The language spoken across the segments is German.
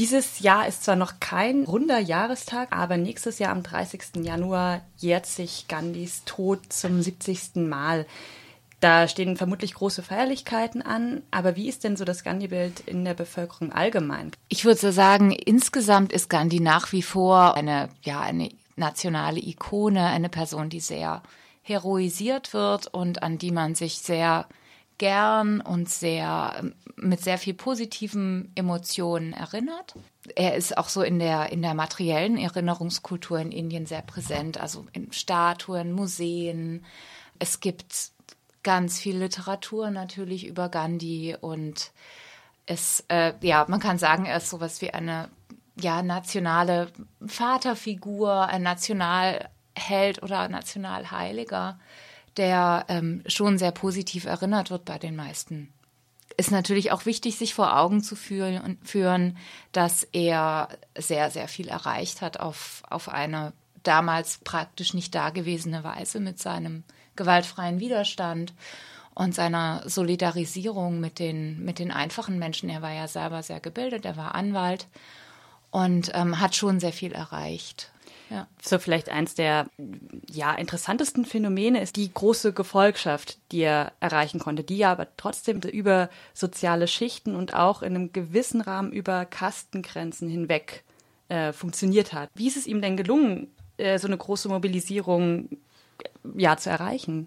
Dieses Jahr ist zwar noch kein runder Jahrestag, aber nächstes Jahr am 30. Januar jährt sich Gandhis Tod zum 70. Mal. Da stehen vermutlich große Feierlichkeiten an, aber wie ist denn so das Gandhi-Bild in der Bevölkerung allgemein? Ich würde so sagen, insgesamt ist Gandhi nach wie vor eine, ja, eine nationale Ikone, eine Person, die sehr heroisiert wird und an die man sich sehr gern und sehr mit sehr viel positiven Emotionen erinnert. Er ist auch so in der in der materiellen Erinnerungskultur in Indien sehr präsent, also in Statuen, Museen. Es gibt ganz viel Literatur natürlich über Gandhi und es äh, ja, man kann sagen, er ist sowas wie eine ja nationale Vaterfigur, ein Nationalheld oder Nationalheiliger der ähm, schon sehr positiv erinnert wird bei den meisten. Ist natürlich auch wichtig, sich vor Augen zu führen, dass er sehr, sehr viel erreicht hat auf, auf eine damals praktisch nicht dagewesene Weise mit seinem gewaltfreien Widerstand und seiner Solidarisierung mit den, mit den einfachen Menschen. Er war ja selber sehr gebildet, er war Anwalt und ähm, hat schon sehr viel erreicht. Ja. So vielleicht eins der ja, interessantesten Phänomene ist die große Gefolgschaft, die er erreichen konnte, die aber trotzdem über soziale Schichten und auch in einem gewissen Rahmen über Kastengrenzen hinweg äh, funktioniert hat. Wie ist es ihm denn gelungen, äh, so eine große Mobilisierung ja, zu erreichen?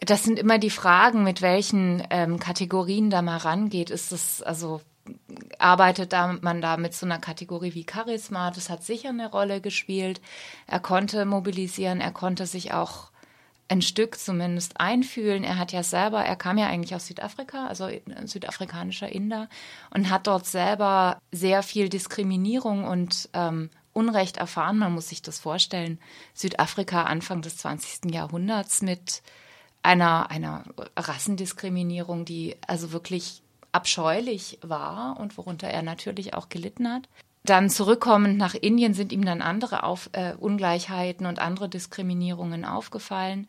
Das sind immer die Fragen, mit welchen ähm, Kategorien da mal rangeht. Ist es also arbeitet da, man da mit so einer Kategorie wie Charisma. Das hat sicher eine Rolle gespielt. Er konnte mobilisieren, er konnte sich auch ein Stück zumindest einfühlen. Er hat ja selber, er kam ja eigentlich aus Südafrika, also südafrikanischer Inder, und hat dort selber sehr viel Diskriminierung und ähm, Unrecht erfahren. Man muss sich das vorstellen. Südafrika Anfang des 20. Jahrhunderts mit einer, einer Rassendiskriminierung, die also wirklich abscheulich war und worunter er natürlich auch gelitten hat. Dann zurückkommend nach Indien sind ihm dann andere Auf, äh, Ungleichheiten und andere Diskriminierungen aufgefallen.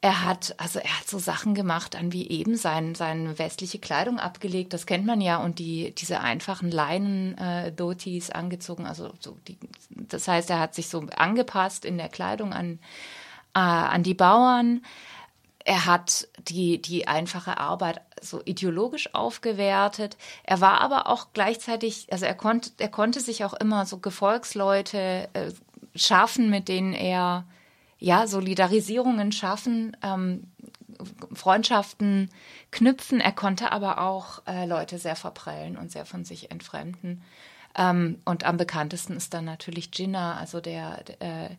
Er hat, also er hat so Sachen gemacht, an wie eben sein, seine westliche Kleidung abgelegt, das kennt man ja, und die, diese einfachen Leinen-Dhotis äh, angezogen, also so die, das heißt, er hat sich so angepasst in der Kleidung an, äh, an die Bauern. Er hat die, die einfache Arbeit so ideologisch aufgewertet. Er war aber auch gleichzeitig, also er konnte, er konnte sich auch immer so Gefolgsleute äh, schaffen, mit denen er ja Solidarisierungen schaffen, ähm, Freundschaften knüpfen. Er konnte aber auch äh, Leute sehr verprellen und sehr von sich entfremden. Ähm, und am bekanntesten ist dann natürlich Jinnah, also der, der äh,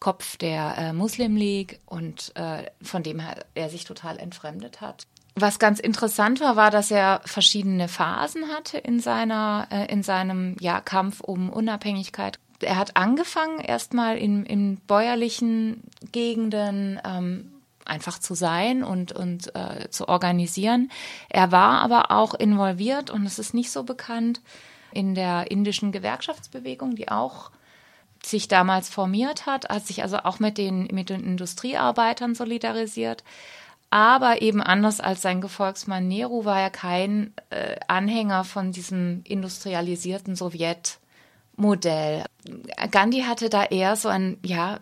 Kopf der äh, Muslim League und äh, von dem er, sich total entfremdet hat. Was ganz interessant war, war, dass er verschiedene Phasen hatte in seiner, äh, in seinem ja, Kampf um Unabhängigkeit. Er hat angefangen erstmal in, in bäuerlichen Gegenden ähm, einfach zu sein und, und äh, zu organisieren. Er war aber auch involviert und es ist nicht so bekannt in der indischen Gewerkschaftsbewegung, die auch sich damals formiert hat, hat sich also auch mit den, mit den Industriearbeitern solidarisiert. Aber eben anders als sein Gefolgsmann Nehru war er kein äh, Anhänger von diesem industrialisierten Sowjetmodell. Gandhi hatte da eher so ein, ja,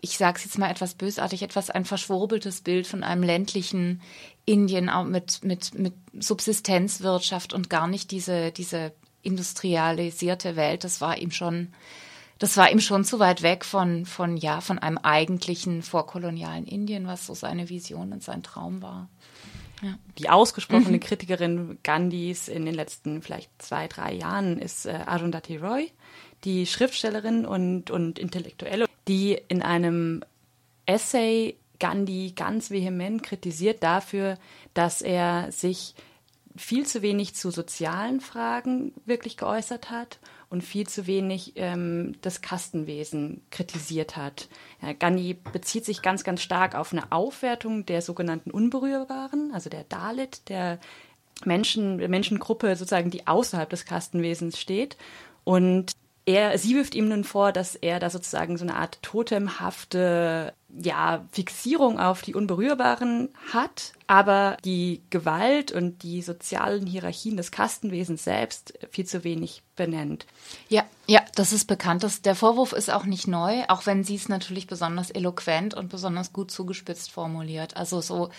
ich sage es jetzt mal etwas bösartig, etwas ein verschwurbeltes Bild von einem ländlichen Indien auch mit, mit, mit Subsistenzwirtschaft und gar nicht diese, diese industrialisierte Welt. Das war ihm schon das war ihm schon zu weit weg von, von, ja, von einem eigentlichen vorkolonialen Indien, was so seine Vision und sein Traum war. Ja. Die ausgesprochene mhm. Kritikerin Gandhis in den letzten vielleicht zwei, drei Jahren ist äh, Arundhati Roy, die Schriftstellerin und, und Intellektuelle, die in einem Essay Gandhi ganz vehement kritisiert dafür, dass er sich viel zu wenig zu sozialen Fragen wirklich geäußert hat und viel zu wenig ähm, das Kastenwesen kritisiert hat. Ja, Gandhi bezieht sich ganz, ganz stark auf eine Aufwertung der sogenannten Unberührbaren, also der Dalit, der Menschen, Menschengruppe sozusagen, die außerhalb des Kastenwesens steht. Und er, sie wirft ihm nun vor, dass er da sozusagen so eine Art totemhafte ja, Fixierung auf die Unberührbaren hat, aber die Gewalt und die sozialen Hierarchien des Kastenwesens selbst viel zu wenig benennt. Ja, ja, das ist bekannt. Das, der Vorwurf ist auch nicht neu, auch wenn sie es natürlich besonders eloquent und besonders gut zugespitzt formuliert. Also so,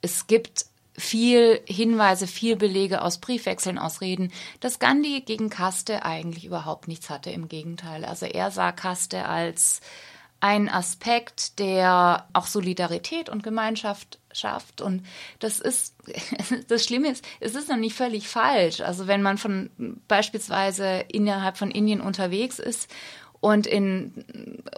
es gibt viel Hinweise, viel Belege aus Briefwechseln, aus Reden, dass Gandhi gegen Kaste eigentlich überhaupt nichts hatte. Im Gegenteil. Also er sah Kaste als ein Aspekt, der auch Solidarität und Gemeinschaft schafft. Und das ist, das Schlimme ist, es ist noch nicht völlig falsch. Also wenn man von beispielsweise innerhalb von Indien unterwegs ist und in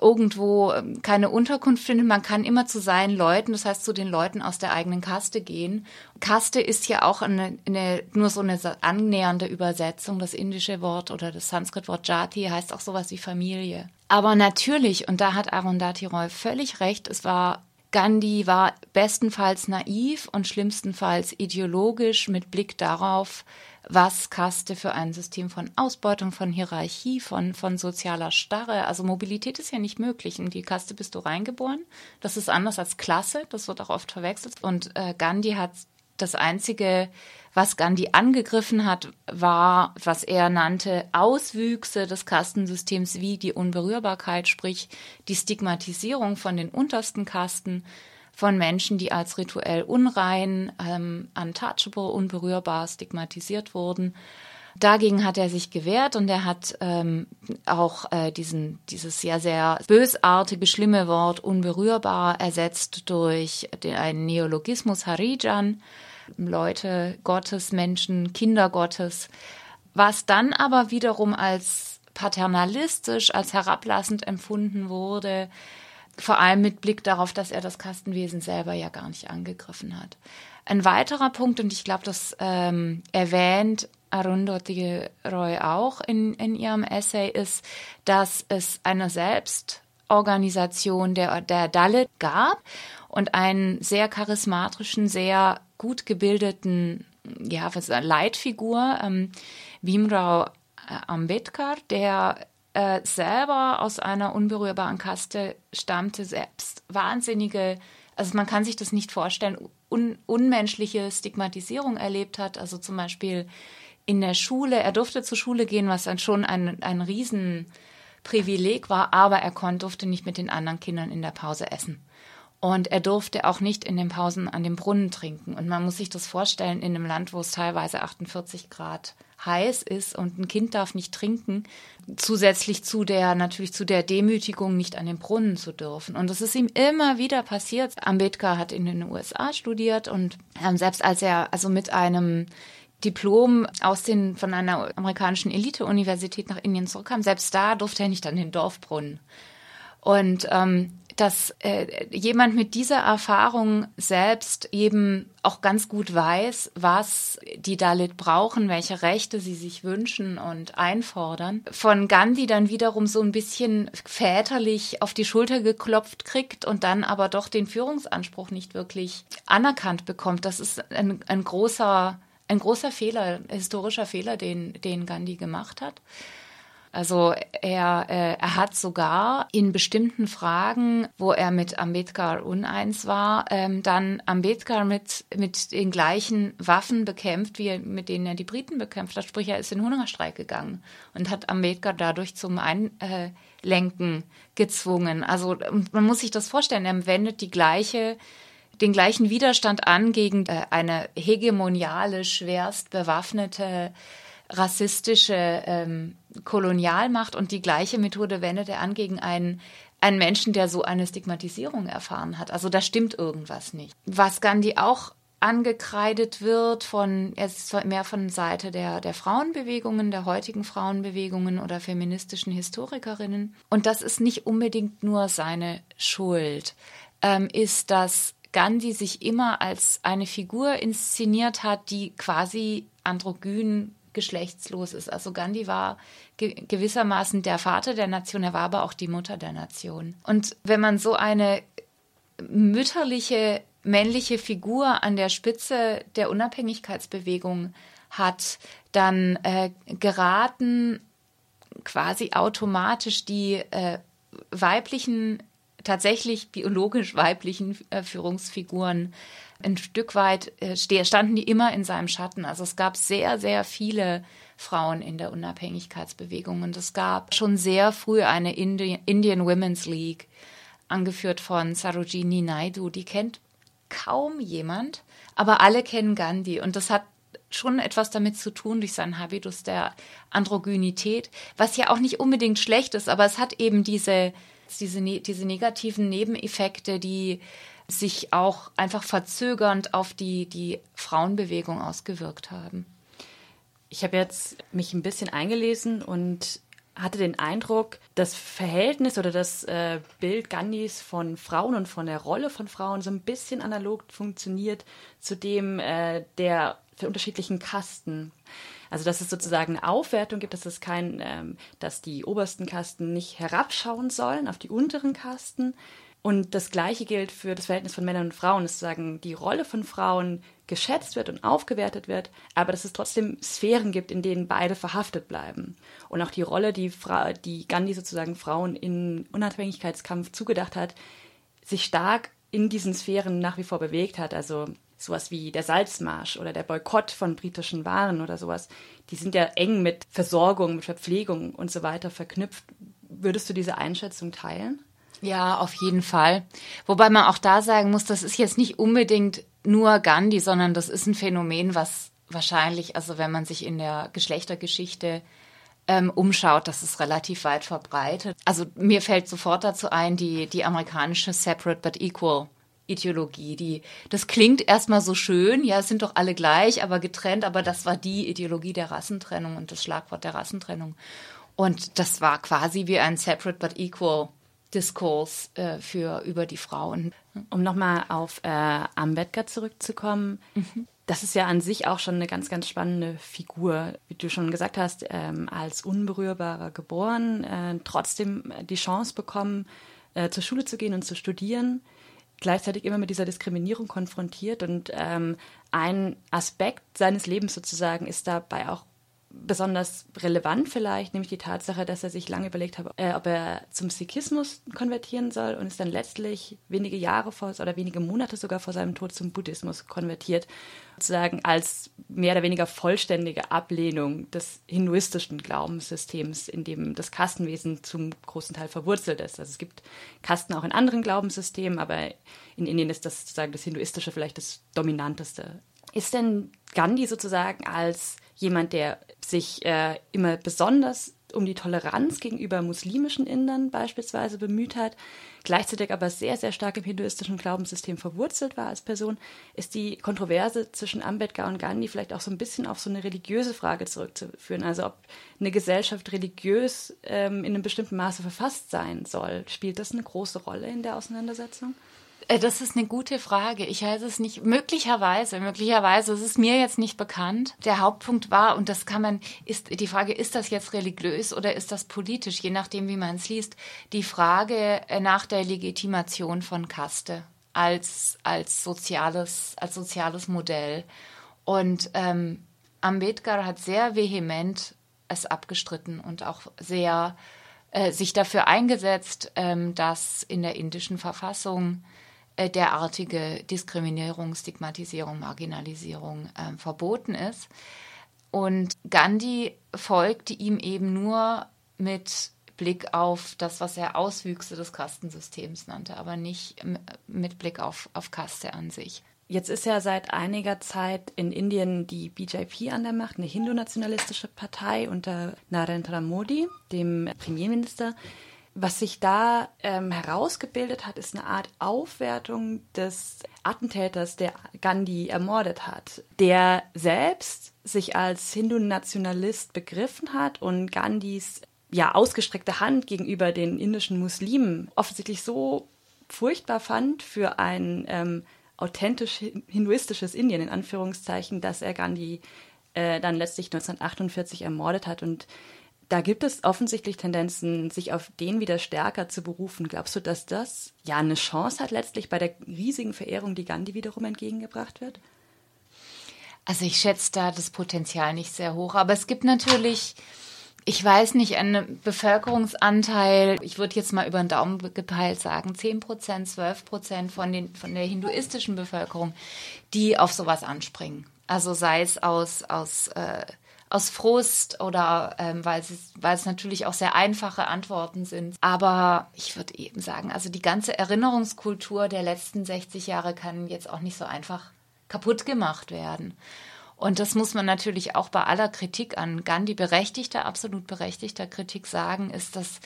irgendwo keine Unterkunft findet, man kann immer zu seinen Leuten, das heißt zu den Leuten aus der eigenen Kaste gehen. Kaste ist ja auch eine, eine, nur so eine annähernde Übersetzung. Das indische Wort oder das Sanskrit-Wort Jati heißt auch sowas wie Familie. Aber natürlich, und da hat Arundhati Roy völlig recht, es war Gandhi war bestenfalls naiv und schlimmstenfalls ideologisch mit Blick darauf, was Kaste für ein System von Ausbeutung, von Hierarchie, von, von sozialer Starre. Also Mobilität ist ja nicht möglich. In die Kaste bist du reingeboren. Das ist anders als Klasse. Das wird auch oft verwechselt. Und äh, Gandhi hat das einzige, was Gandhi angegriffen hat, war, was er nannte, Auswüchse des Kastensystems wie die Unberührbarkeit, sprich die Stigmatisierung von den untersten Kasten von Menschen, die als rituell unrein, ähm, untouchable, unberührbar stigmatisiert wurden. Dagegen hat er sich gewehrt und er hat ähm, auch äh, diesen, dieses sehr, sehr bösartige, schlimme Wort unberührbar ersetzt durch den, einen Neologismus Harijan, Leute Gottes, Menschen, Kinder Gottes, was dann aber wiederum als paternalistisch, als herablassend empfunden wurde, vor allem mit Blick darauf, dass er das Kastenwesen selber ja gar nicht angegriffen hat. Ein weiterer Punkt, und ich glaube, das ähm, erwähnt Arundhati Roy auch in, in ihrem Essay, ist, dass es eine Selbstorganisation der, der Dalit gab und einen sehr charismatischen, sehr gut gebildeten ja, Leitfigur, ähm, Bimrao Ambedkar, der äh, selber aus einer unberührbaren Kaste stammte, selbst wahnsinnige, also man kann sich das nicht vorstellen, un unmenschliche Stigmatisierung erlebt hat. Also zum Beispiel in der Schule, er durfte zur Schule gehen, was dann schon ein, ein Riesenprivileg war, aber er konnte, durfte nicht mit den anderen Kindern in der Pause essen. Und er durfte auch nicht in den Pausen an dem Brunnen trinken. Und man muss sich das vorstellen, in einem Land, wo es teilweise 48 Grad heiß ist und ein Kind darf nicht trinken, zusätzlich zu der, natürlich zu der Demütigung, nicht an den Brunnen zu dürfen. Und das ist ihm immer wieder passiert. Ambedkar hat in den USA studiert und ähm, selbst als er also mit einem Diplom aus den, von einer amerikanischen Elite-Universität nach Indien zurückkam, selbst da durfte er nicht an den Dorfbrunnen. Und ähm, dass äh, jemand mit dieser Erfahrung selbst eben auch ganz gut weiß, was die Dalit brauchen, welche Rechte sie sich wünschen und einfordern. Von Gandhi dann wiederum so ein bisschen väterlich auf die Schulter geklopft kriegt und dann aber doch den Führungsanspruch nicht wirklich anerkannt bekommt. Das ist ein, ein großer, ein großer Fehler, historischer Fehler, den, den Gandhi gemacht hat. Also er, äh, er hat sogar in bestimmten Fragen, wo er mit Ambedkar uneins war, ähm, dann Ambedkar mit, mit den gleichen Waffen bekämpft, wie mit denen er die Briten bekämpft hat. Sprich, er ist in Hungerstreik gegangen und hat Ambedkar dadurch zum Einlenken gezwungen. Also man muss sich das vorstellen, er wendet die gleiche den gleichen Widerstand an gegen äh, eine hegemoniale, schwerst bewaffnete rassistische ähm, Kolonialmacht und die gleiche Methode wendet er an gegen einen, einen Menschen, der so eine Stigmatisierung erfahren hat. Also da stimmt irgendwas nicht. Was Gandhi auch angekreidet wird von, er ist mehr von Seite der, der Frauenbewegungen, der heutigen Frauenbewegungen oder feministischen Historikerinnen. Und das ist nicht unbedingt nur seine Schuld, ähm, ist, dass Gandhi sich immer als eine Figur inszeniert hat, die quasi androgyn geschlechtslos ist. Also Gandhi war ge gewissermaßen der Vater der Nation, er war aber auch die Mutter der Nation. Und wenn man so eine mütterliche männliche Figur an der Spitze der Unabhängigkeitsbewegung hat, dann äh, geraten quasi automatisch die äh, weiblichen tatsächlich biologisch weiblichen äh, Führungsfiguren ein Stück weit äh, standen die immer in seinem Schatten. Also es gab sehr, sehr viele Frauen in der Unabhängigkeitsbewegung und es gab schon sehr früh eine Indi Indian Women's League, angeführt von Sarojini Naidu. Die kennt kaum jemand, aber alle kennen Gandhi und das hat schon etwas damit zu tun durch seinen Habitus der Androgynität, was ja auch nicht unbedingt schlecht ist, aber es hat eben diese, diese, ne-, diese negativen Nebeneffekte, die sich auch einfach verzögernd auf die, die Frauenbewegung ausgewirkt haben. Ich habe jetzt mich ein bisschen eingelesen und hatte den Eindruck, das Verhältnis oder das äh, Bild Gandhis von Frauen und von der Rolle von Frauen so ein bisschen analog funktioniert zu dem äh, der für unterschiedlichen Kasten. Also dass es sozusagen eine Aufwertung gibt, dass es kein, ähm, dass die obersten Kasten nicht herabschauen sollen auf die unteren Kasten. Und das Gleiche gilt für das Verhältnis von Männern und Frauen, dass sozusagen die Rolle von Frauen geschätzt wird und aufgewertet wird, aber dass es trotzdem Sphären gibt, in denen beide verhaftet bleiben. Und auch die Rolle, die, Fra die Gandhi sozusagen Frauen im Unabhängigkeitskampf zugedacht hat, sich stark in diesen Sphären nach wie vor bewegt hat. Also sowas wie der Salzmarsch oder der Boykott von britischen Waren oder sowas, die sind ja eng mit Versorgung, mit Verpflegung und so weiter verknüpft. Würdest du diese Einschätzung teilen? Ja, auf jeden Fall. Wobei man auch da sagen muss, das ist jetzt nicht unbedingt nur Gandhi, sondern das ist ein Phänomen, was wahrscheinlich, also wenn man sich in der Geschlechtergeschichte ähm, umschaut, das ist relativ weit verbreitet. Also mir fällt sofort dazu ein, die, die amerikanische Separate but Equal Ideologie. Die, das klingt erstmal so schön, ja, es sind doch alle gleich, aber getrennt, aber das war die Ideologie der Rassentrennung und das Schlagwort der Rassentrennung. Und das war quasi wie ein Separate but Equal Diskurs äh, für über die Frauen. Um nochmal auf äh, Ambedkar zurückzukommen, mhm. das ist ja an sich auch schon eine ganz, ganz spannende Figur. Wie du schon gesagt hast, ähm, als Unberührbarer geboren, äh, trotzdem die Chance bekommen, äh, zur Schule zu gehen und zu studieren gleichzeitig immer mit dieser Diskriminierung konfrontiert. Und ähm, ein Aspekt seines Lebens sozusagen ist dabei auch besonders relevant vielleicht, nämlich die Tatsache, dass er sich lange überlegt hat, äh, ob er zum Sikhismus konvertieren soll und ist dann letztlich wenige Jahre vor oder wenige Monate sogar vor seinem Tod zum Buddhismus konvertiert, sozusagen als mehr oder weniger vollständige Ablehnung des hinduistischen Glaubenssystems, in dem das Kastenwesen zum großen Teil verwurzelt ist. Also es gibt Kasten auch in anderen Glaubenssystemen, aber in Indien ist das sozusagen das hinduistische vielleicht das dominanteste. Ist denn Gandhi sozusagen als jemand, der sich äh, immer besonders um die Toleranz gegenüber muslimischen Indern beispielsweise bemüht hat, gleichzeitig aber sehr, sehr stark im hinduistischen Glaubenssystem verwurzelt war als Person, ist die Kontroverse zwischen Ambedkar und Gandhi vielleicht auch so ein bisschen auf so eine religiöse Frage zurückzuführen. Also ob eine Gesellschaft religiös ähm, in einem bestimmten Maße verfasst sein soll. Spielt das eine große Rolle in der Auseinandersetzung? Äh, das ist eine gute Frage. Ich weiß es nicht. Möglicherweise, möglicherweise, es ist mir jetzt nicht bekannt. Der Hauptpunkt war, und das kann man, ist die Frage, ist das jetzt religiös oder ist das politisch, je nachdem, wie man es liest, die Frage äh, nach der Legitimation von Kaste als, als soziales, als soziales Modell. Und ähm, Ambedkar hat sehr vehement es abgestritten und auch sehr äh, sich dafür eingesetzt, ähm, dass in der indischen Verfassung derartige Diskriminierung, Stigmatisierung, Marginalisierung äh, verboten ist. Und Gandhi folgte ihm eben nur mit Blick auf das, was er Auswüchse des Kastensystems nannte, aber nicht mit Blick auf, auf Kaste an sich. Jetzt ist ja seit einiger Zeit in Indien die BJP an der Macht, eine hindu-nationalistische Partei unter Narendra Modi, dem Premierminister. Was sich da ähm, herausgebildet hat, ist eine Art Aufwertung des Attentäters, der Gandhi ermordet hat, der selbst sich als Hindu-Nationalist begriffen hat und Gandhis ja ausgestreckte Hand gegenüber den indischen Muslimen offensichtlich so furchtbar fand für ein ähm, authentisch hinduistisches Indien in Anführungszeichen, dass er Gandhi äh, dann letztlich 1948 ermordet hat und da gibt es offensichtlich Tendenzen, sich auf den wieder stärker zu berufen. Glaubst du, dass das ja eine Chance hat letztlich bei der riesigen Verehrung, die Gandhi wiederum entgegengebracht wird? Also ich schätze da das Potenzial nicht sehr hoch, aber es gibt natürlich ich weiß nicht, ein Bevölkerungsanteil, ich würde jetzt mal über den Daumen gepeilt sagen, 10 Prozent, 12 Prozent von, den, von der hinduistischen Bevölkerung, die auf sowas anspringen. Also sei es aus, aus, äh, aus Frust oder ähm, weil, es, weil es natürlich auch sehr einfache Antworten sind. Aber ich würde eben sagen, also die ganze Erinnerungskultur der letzten 60 Jahre kann jetzt auch nicht so einfach kaputt gemacht werden. Und das muss man natürlich auch bei aller Kritik an Gandhi, berechtigter, absolut berechtigter Kritik sagen, ist, dass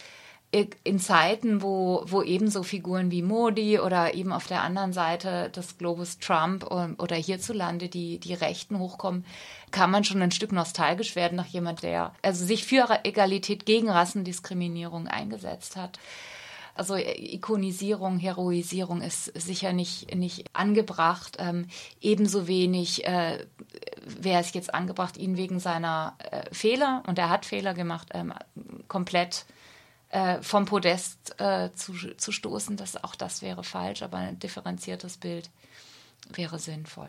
in Zeiten, wo, wo ebenso Figuren wie Modi oder eben auf der anderen Seite des Globus Trump oder hierzulande die, die Rechten hochkommen, kann man schon ein Stück nostalgisch werden nach jemand, der also sich für Egalität gegen Rassendiskriminierung eingesetzt hat. Also Ikonisierung, Heroisierung ist sicher nicht, nicht angebracht. Ähm, ebenso wenig äh, wäre es jetzt angebracht, ihn wegen seiner äh, Fehler, und er hat Fehler gemacht, ähm, komplett äh, vom Podest äh, zu, zu stoßen. Das, auch das wäre falsch, aber ein differenziertes Bild wäre sinnvoll.